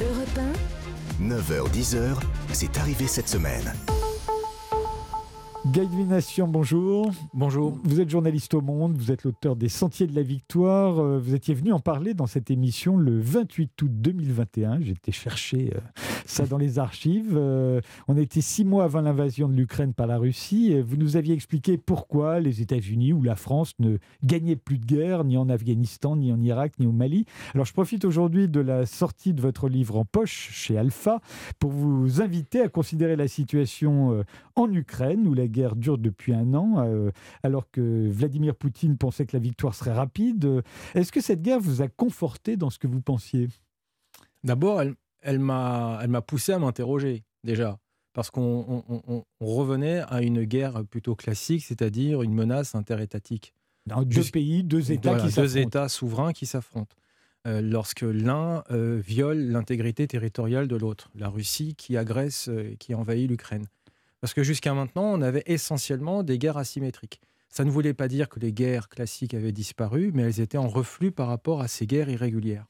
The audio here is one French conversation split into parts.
Europe 9h-10h, c'est arrivé cette semaine. Guy Nation, bonjour. Bonjour. Vous êtes journaliste au Monde, vous êtes l'auteur des Sentiers de la Victoire. Euh, vous étiez venu en parler dans cette émission le 28 août 2021. J'étais chercher euh, ça dans les archives. Euh, on était six mois avant l'invasion de l'Ukraine par la Russie. Vous nous aviez expliqué pourquoi les États-Unis ou la France ne gagnaient plus de guerre, ni en Afghanistan, ni en Irak, ni au Mali. Alors je profite aujourd'hui de la sortie de votre livre en poche chez Alpha pour vous inviter à considérer la situation en Ukraine, où la guerre dure depuis un an, euh, alors que Vladimir Poutine pensait que la victoire serait rapide. Est-ce que cette guerre vous a conforté dans ce que vous pensiez? D'abord, elle, elle m'a poussé à m'interroger, déjà, parce qu'on revenait à une guerre plutôt classique, c'est-à-dire une menace interétatique. deux pays, deux États qui Deux États souverains qui s'affrontent. Euh, lorsque l'un euh, viole l'intégrité territoriale de l'autre, la Russie qui agresse, qui envahit l'Ukraine. Parce que jusqu'à maintenant, on avait essentiellement des guerres asymétriques. Ça ne voulait pas dire que les guerres classiques avaient disparu, mais elles étaient en reflux par rapport à ces guerres irrégulières.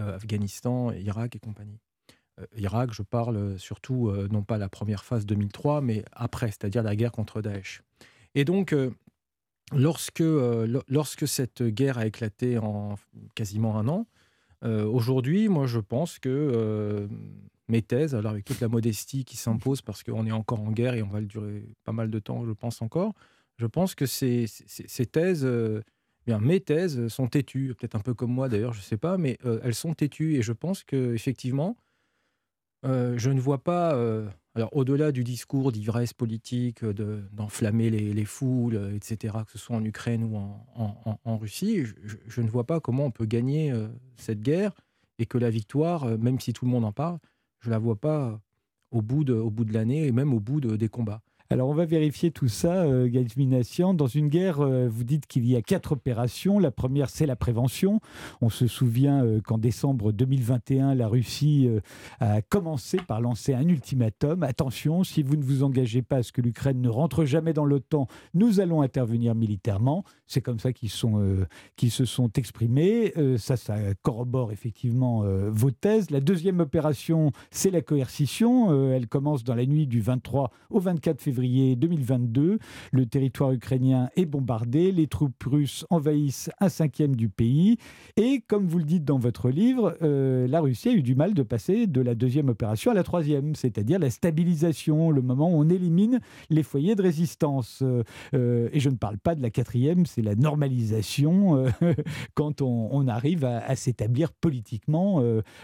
Euh, Afghanistan, Irak et compagnie. Euh, Irak, je parle surtout, euh, non pas la première phase 2003, mais après, c'est-à-dire la guerre contre Daesh. Et donc, lorsque, lorsque cette guerre a éclaté en quasiment un an, aujourd'hui, moi, je pense que mes thèses, alors avec toute la modestie qui s'impose parce qu'on est encore en guerre et on va le durer pas mal de temps, je pense encore, je pense que ces, ces, thèses, mes thèses sont têtues, peut-être un peu comme moi d'ailleurs, je ne sais pas, mais euh, elles sont têtues et je pense que effectivement, euh, je ne vois pas, alors au-delà du discours d'ivresse politique, d'enflammer les, les, foules, etc., que ce soit en Ukraine ou en, en, Russie, je, ne vois pas comment on peut gagner cette guerre et que la victoire, même si tout le monde en parle, je la vois pas au bout de, de l'année et même au bout de, des combats. Alors on va vérifier tout ça, euh, Dans une guerre, euh, vous dites qu'il y a quatre opérations. La première, c'est la prévention. On se souvient euh, qu'en décembre 2021, la Russie euh, a commencé par lancer un ultimatum. Attention, si vous ne vous engagez pas à ce que l'Ukraine ne rentre jamais dans l'OTAN, nous allons intervenir militairement. C'est comme ça qu'ils se sont exprimés. ça, ça corrobore effectivement vos thèses. La deuxième opération, c'est la coercition. elle commence dans la nuit du 23 au 24 février 2022. Le territoire ukrainien est bombardé, les troupes russes envahissent un cinquième du pays. Et comme vous le dites dans votre livre, euh, la Russie a eu du mal de passer de la deuxième opération à la troisième, c'est-à-dire la stabilisation, le moment où on élimine les foyers de résistance. Euh, et je ne parle pas de la quatrième, c'est la normalisation euh, quand on, arrive à, à s'établir politiquement,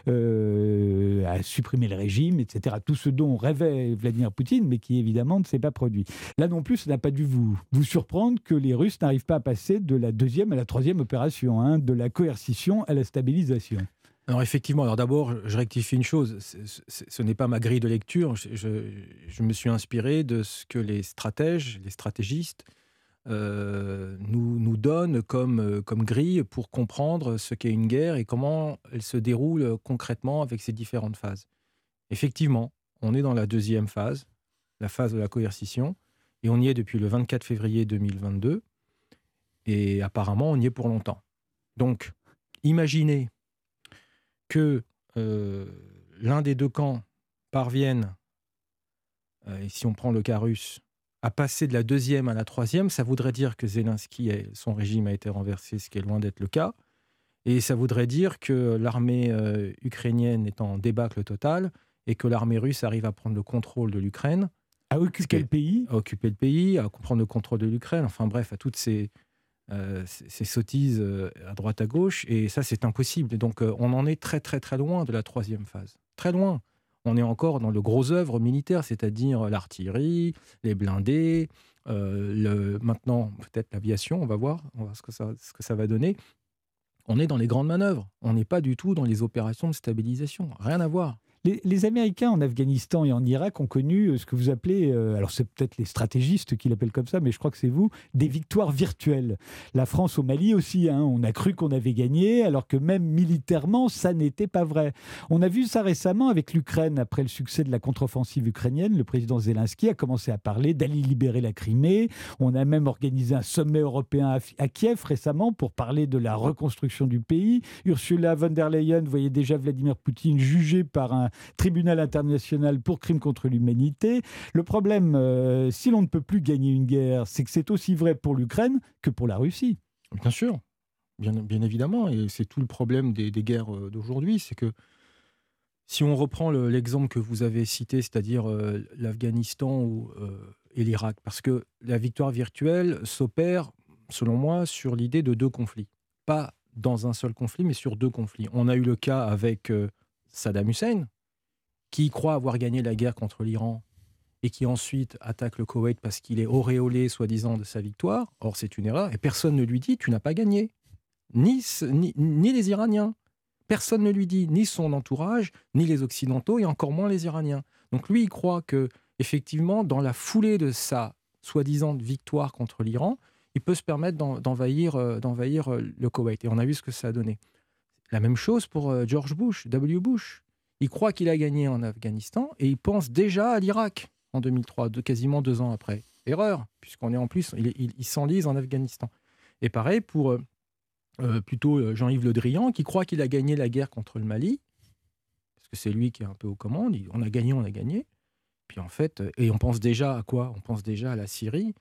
à supprimer le régime, etc. Tout ce dont rêvait Vladimir Poutine, mais qui évidemment ne s'est pas produit. Là non plus, ça n'a pas dû vous, vous surprendre que les Russes n'arrivent pas à passer de la deuxième à la troisième opération, hein, de la coercition à la stabilisation. Alors effectivement, alors d'abord, je rectifie une chose, ce n'est pas ma grille de lecture, je, me suis inspiré de ce que les stratèges, les stratégistes euh, nous, nous donnent comme, comme grille pour comprendre ce qu'est une guerre et comment elle se déroule concrètement avec ses différentes phases. Effectivement, on est dans la deuxième phase, la phase de la coercition. Et on y est depuis le 24 février 2022. Et apparemment, on y est pour longtemps. Donc, imaginez que euh, l'un des deux camps parvienne, euh, et si on prend le cas russe, à passer de la deuxième à la troisième, ça voudrait dire que Zelensky, son régime a été renversé, ce qui est loin d'être le cas. Et ça voudrait dire que l'armée euh, ukrainienne est en débâcle total et que l'armée russe arrive à prendre le contrôle de l'Ukraine à occuper le pays À occuper le pays, à comprendre le contrôle de l'Ukraine, enfin bref, à toutes ces, euh, ces, sottises euh, à droite à gauche. Et ça, c'est impossible. donc, euh, on en est très, très, très loin de la troisième phase. Très loin. On est encore dans le gros œuvre militaire, c'est-à-dire l'artillerie, les blindés, le, maintenant peut-être l'aviation, on va voir, on va voir ce que, ça, ce que ça va donner. On est dans les grandes manœuvres. On n'est pas du tout dans les opérations de stabilisation. Rien à voir. Les, Américains en Afghanistan et en Irak ont connu euh, ce que vous appelez, euh, alors c'est peut-être les stratégistes qui l'appellent comme ça, mais je crois que c'est vous, des victoires virtuelles. La France au Mali aussi, hein, on a cru qu'on avait gagné, alors que même militairement, ça n'était pas vrai. On a vu ça récemment avec l'Ukraine, après le succès de la contre-offensive ukrainienne, le président Zelensky a commencé à parler d'aller libérer la Crimée. On a même organisé un sommet européen à Kiev récemment pour parler de la reconstruction du pays. Ursula von der Leyen voyait déjà Vladimir Poutine jugé par un tribunal international pour crimes contre l'humanité. Le problème, euh, si l'on ne peut plus gagner une guerre, c'est que c'est aussi vrai pour l'Ukraine que pour la Russie. Bien sûr, bien, évidemment, et c'est tout le problème des, guerres euh, d'aujourd'hui, c'est que si on reprend l'exemple que vous avez cité, c'est-à-dire euh, l'Afghanistan et l'Irak, parce que la victoire virtuelle s'opère, selon moi, sur l'idée de deux conflits. Pas dans un seul conflit, mais sur deux conflits. On a eu le cas avec Saddam Hussein, qui croit avoir gagné la guerre contre l'Iran et qui ensuite attaque le Koweït parce qu'il est auréolé, soi-disant, de sa victoire. Or, c'est une erreur et personne ne lui dit Tu n'as pas gagné. Ni, les Iraniens. Personne ne lui dit, ni son entourage, ni les Occidentaux, et encore moins les Iraniens. Donc lui, il croit que, effectivement, dans la foulée de sa soi-disant victoire contre l'Iran, il peut se permettre d'envahir euh, euh, le Koweït. Et on a vu ce que ça a donné. La même chose pour euh, George Bush, W. Bush. Il croit qu'il a gagné en Afghanistan et il pense déjà à l'Irak en 2003, de, quasiment deux ans après. Erreur, puisqu'on est en plus, il, s'enlise en Afghanistan. Et pareil pour euh, euh, plutôt euh, Jean-Yves Le Drian, qui croit qu'il a gagné la guerre contre le Mali, parce que c'est lui qui est un peu aux commandes. On a gagné, on a gagné. Puis en fait, et on pense déjà à quoi? On pense déjà à la Syrie,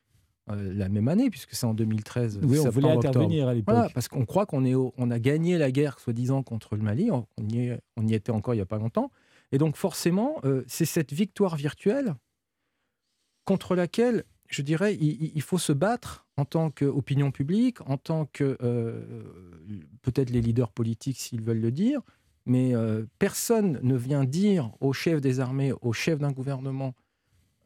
euh, la même année, puisque c'est en 2013. Oui, on voulait intervenir à l'époque. Voilà, parce qu'on croit qu'on est on a gagné la guerre, soi-disant, contre le Mali. On y, on y, était encore il n'y a pas longtemps. Et donc, forcément, euh, c'est cette victoire virtuelle contre laquelle, je dirais, il, faut se battre en tant qu'opinion publique, en tant que euh, peut-être les leaders politiques s'ils veulent le dire, mais personne ne vient dire au chef des armées, au chef d'un gouvernement,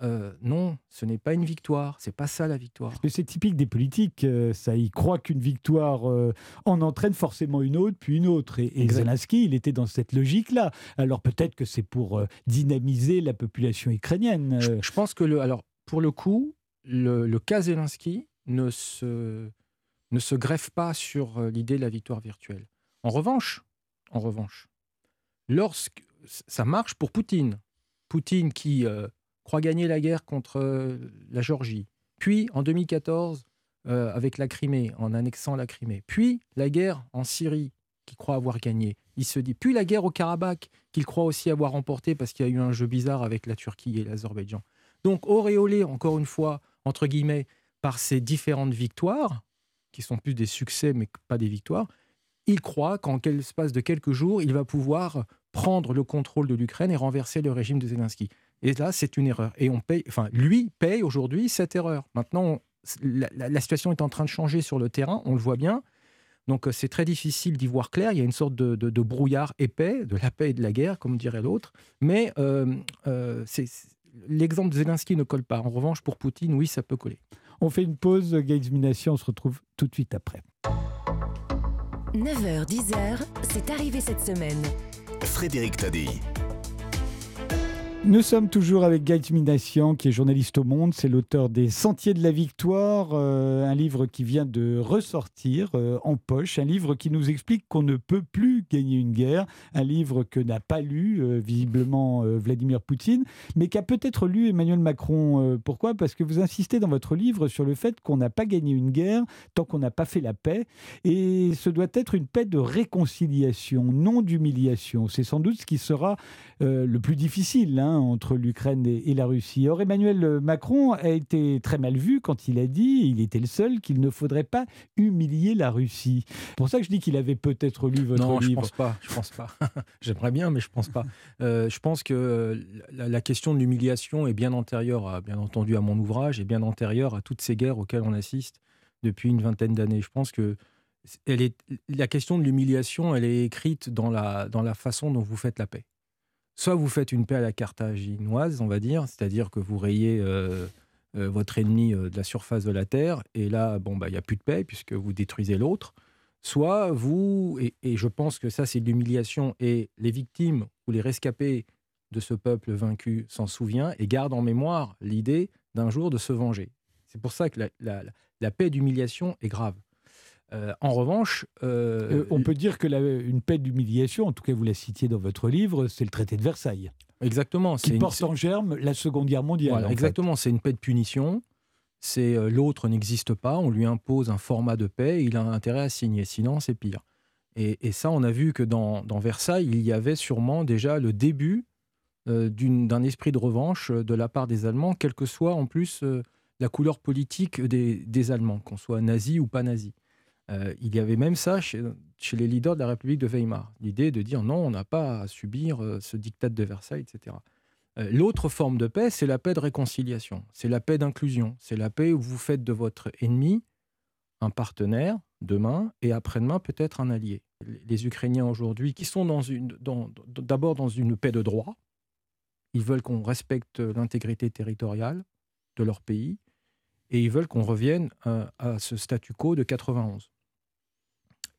euh, non, ce n'est pas une victoire. C'est pas ça la victoire. c'est typique des politiques. Euh, ça, ils croient qu'une victoire euh, en entraîne forcément une autre, puis une autre. Et, Zelensky, il était dans cette logique-là. Alors peut-être que c'est pour dynamiser la population ukrainienne. Je, pense que le, alors pour le coup, le, cas Zelensky ne se ne se greffe pas sur l'idée de la victoire virtuelle. En revanche, en revanche, lorsque ça marche pour Poutine, Poutine qui croit gagner la guerre contre euh, la Géorgie, puis en 2014 euh, avec la Crimée, en annexant la Crimée, puis la guerre en Syrie qu'il croit avoir gagné. Il se dit, puis la guerre au Karabakh qu'il croit aussi avoir remporté parce qu'il y a eu un jeu bizarre avec la Turquie et l'Azerbaïdjan. Donc auréolé, encore une fois, entre guillemets, par ces différentes victoires, qui sont plus des succès mais pas des victoires, il croit qu'en l'espace de quelques jours, il va pouvoir prendre le contrôle de l'Ukraine et renverser le régime de Zelensky. Et là, c'est une erreur. Et on paye, enfin, lui paye aujourd'hui cette erreur. Maintenant, la, situation est en train de changer sur le terrain, on le voit bien. Donc, euh, c'est très difficile d'y voir clair. Il y a une sorte de, brouillard épais, de la paix et de la guerre, comme dirait l'autre. Mais euh, euh, l'exemple de Zelensky ne colle pas. En revanche, pour Poutine, oui, ça peut coller. On fait une pause, Gates Mination, on se retrouve tout de suite après. 9h, 10h, c'est arrivé cette semaine. Frédéric Taddy. Nous sommes toujours avec Gaël Minassian, qui est journaliste au Monde. C'est l'auteur des Sentiers de la Victoire, euh, un livre qui vient de ressortir euh, en poche, un livre qui nous explique qu'on ne peut plus gagner une guerre, un livre que n'a pas lu euh, visiblement Vladimir Poutine, mais qu'a peut-être lu Emmanuel Macron. pourquoi? Parce que vous insistez dans votre livre sur le fait qu'on n'a pas gagné une guerre tant qu'on n'a pas fait la paix, et ce doit être une paix de réconciliation, non d'humiliation. C'est sans doute ce qui sera le plus difficile. Hein entre l'Ukraine et, la Russie. Or, Emmanuel Macron a été très mal vu quand il a dit, il était le seul, qu'il ne faudrait pas humilier la Russie. C'est pour ça que je dis qu'il avait peut-être lu votre livre. Non, je pense pas. Je pense pas. J'aimerais bien, mais je pense pas. Euh, je pense que la, question de l'humiliation est bien antérieure, à, bien entendu, à mon ouvrage et bien antérieure à toutes ces guerres auxquelles on assiste depuis une vingtaine d'années. Je pense que elle est, la question de l'humiliation, elle est écrite dans la, dans la façon dont vous faites la paix soit vous faites une paix à la carthaginoise, on va dire, c'est-à-dire que vous rayez euh, euh, votre ennemi euh, de la surface de la Terre, et là, bon, bah, il n'y a plus de paix puisque vous détruisez l'autre. Soit vous, et, je pense que ça, c'est l'humiliation, et les victimes ou les rescapés de ce peuple vaincu s'en souvient et garde en mémoire l'idée d'un jour de se venger. C'est pour ça que la, paix d'humiliation est grave. Euh, en revanche, euh, on peut dire que une paix d'humiliation, en tout cas vous la citiez dans votre livre, c'est le traité de Versailles. Exactement. Qui porte en germe la Seconde Guerre mondiale. exactement, c'est une paix de punition. C'est l'autre n'existe pas, on lui impose un format de paix, il a intérêt à signer, sinon c'est pire. Et, ça, on a vu que dans, Versailles, il y avait sûrement déjà le début euh, d'un esprit de revanche euh, de la part des Allemands, quelle que soit en plus euh, la couleur politique des, Allemands, qu'on soit nazi ou pas nazi. Il y avait même ça chez, les leaders de la République de Weimar, l'idée de dire non, on n'a pas à subir ce diktat de Versailles, etc. L'autre forme de paix, c'est la paix de réconciliation, c'est la paix d'inclusion, c'est la paix où vous faites de votre ennemi un partenaire demain et après-demain peut-être un allié. Les Ukrainiens aujourd'hui qui sont d'abord dans une paix de droit, ils veulent qu'on respecte l'intégrité territoriale de leur pays et ils veulent qu'on revienne à, ce statu quo de 91.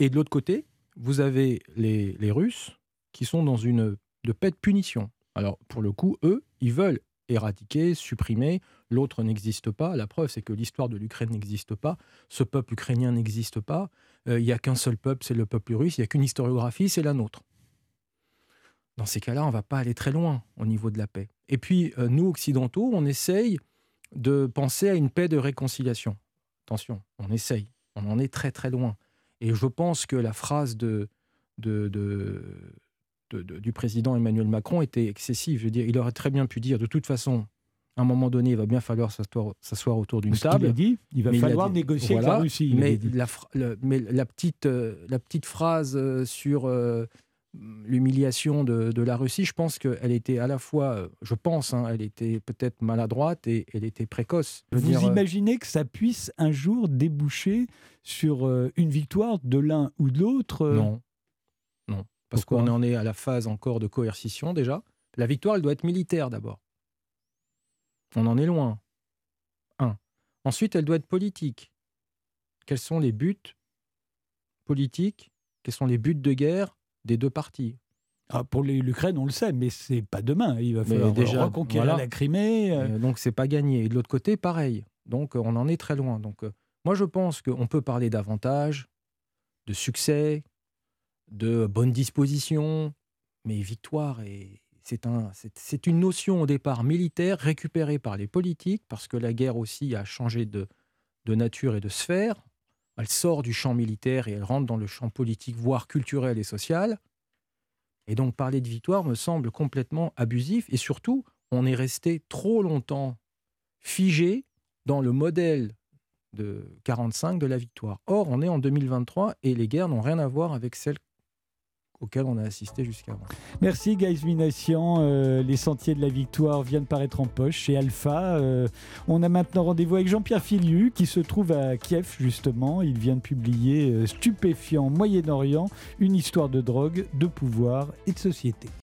Et de l'autre côté, vous avez les, Russes qui sont dans une de paix de punition. Alors pour le coup, eux, ils veulent éradiquer, supprimer. L'autre n'existe pas. La preuve, c'est que l'histoire de l'Ukraine n'existe pas. Ce peuple ukrainien n'existe pas. Euh, il n'y a qu'un seul peuple, c'est le peuple russe. Il n'y a qu'une historiographie, c'est la nôtre. Dans ces cas-là, on ne va pas aller très loin au niveau de la paix. Et puis, euh, nous, occidentaux, on essaye de penser à une paix de réconciliation. Attention, on essaye. On en est très très loin. Et je pense que la phrase de, de, de du président Emmanuel Macron était excessif. Je veux dire, il aurait très bien pu dire de toute façon, à un moment donné, il va bien falloir s'asseoir autour d'une table. Il a dit, il va falloir négocier avec la Russie. Mais la, mais la, petite, euh, la petite phrase euh, sur euh, l'humiliation de, la Russie, je pense qu'elle était à la fois, je pense, hein, elle était peut-être maladroite et elle était précoce. Vous imaginez que ça puisse un jour déboucher sur une victoire de l'un ou de l'autre Non, non parce qu'on en est à la phase encore de coercition déjà. La victoire, elle doit être militaire d'abord. On en est loin. Un. Ensuite, elle doit être politique. Quels sont les buts politiques? Quels sont les buts de guerre? Des deux parties ah, pour l'Ukraine, on le sait, mais c'est pas demain. Il va falloir déjà reconquérir la Crimée. Euh. Donc c'est pas gagné. Et de l'autre côté, pareil. Donc on en est très loin. Donc euh, moi je pense qu'on peut parler davantage de succès, de bonne disposition, mais victoire, c'est un, une notion au départ militaire récupérée par les politiques, parce que la guerre aussi a changé de, de nature et de sphère. Elle sort du champ militaire et elle rentre dans le champ politique, voire culturel et social. Et donc parler de victoire me semble complètement abusif. Et surtout, on est resté trop longtemps figé dans le modèle de 45 de la victoire. Or, on est en 2023 et les guerres n'ont rien à voir avec celles auquel on a assisté jusqu'avant. Merci Guys Minassian. Euh, les sentiers de la victoire viennent paraître en poche chez Alpha. Euh, on a maintenant rendez-vous avec Jean-Pierre Filiu qui se trouve à Kiev justement. Il vient de publier euh, Stupéfiant Moyen-Orient, une histoire de drogue, de pouvoir et de société.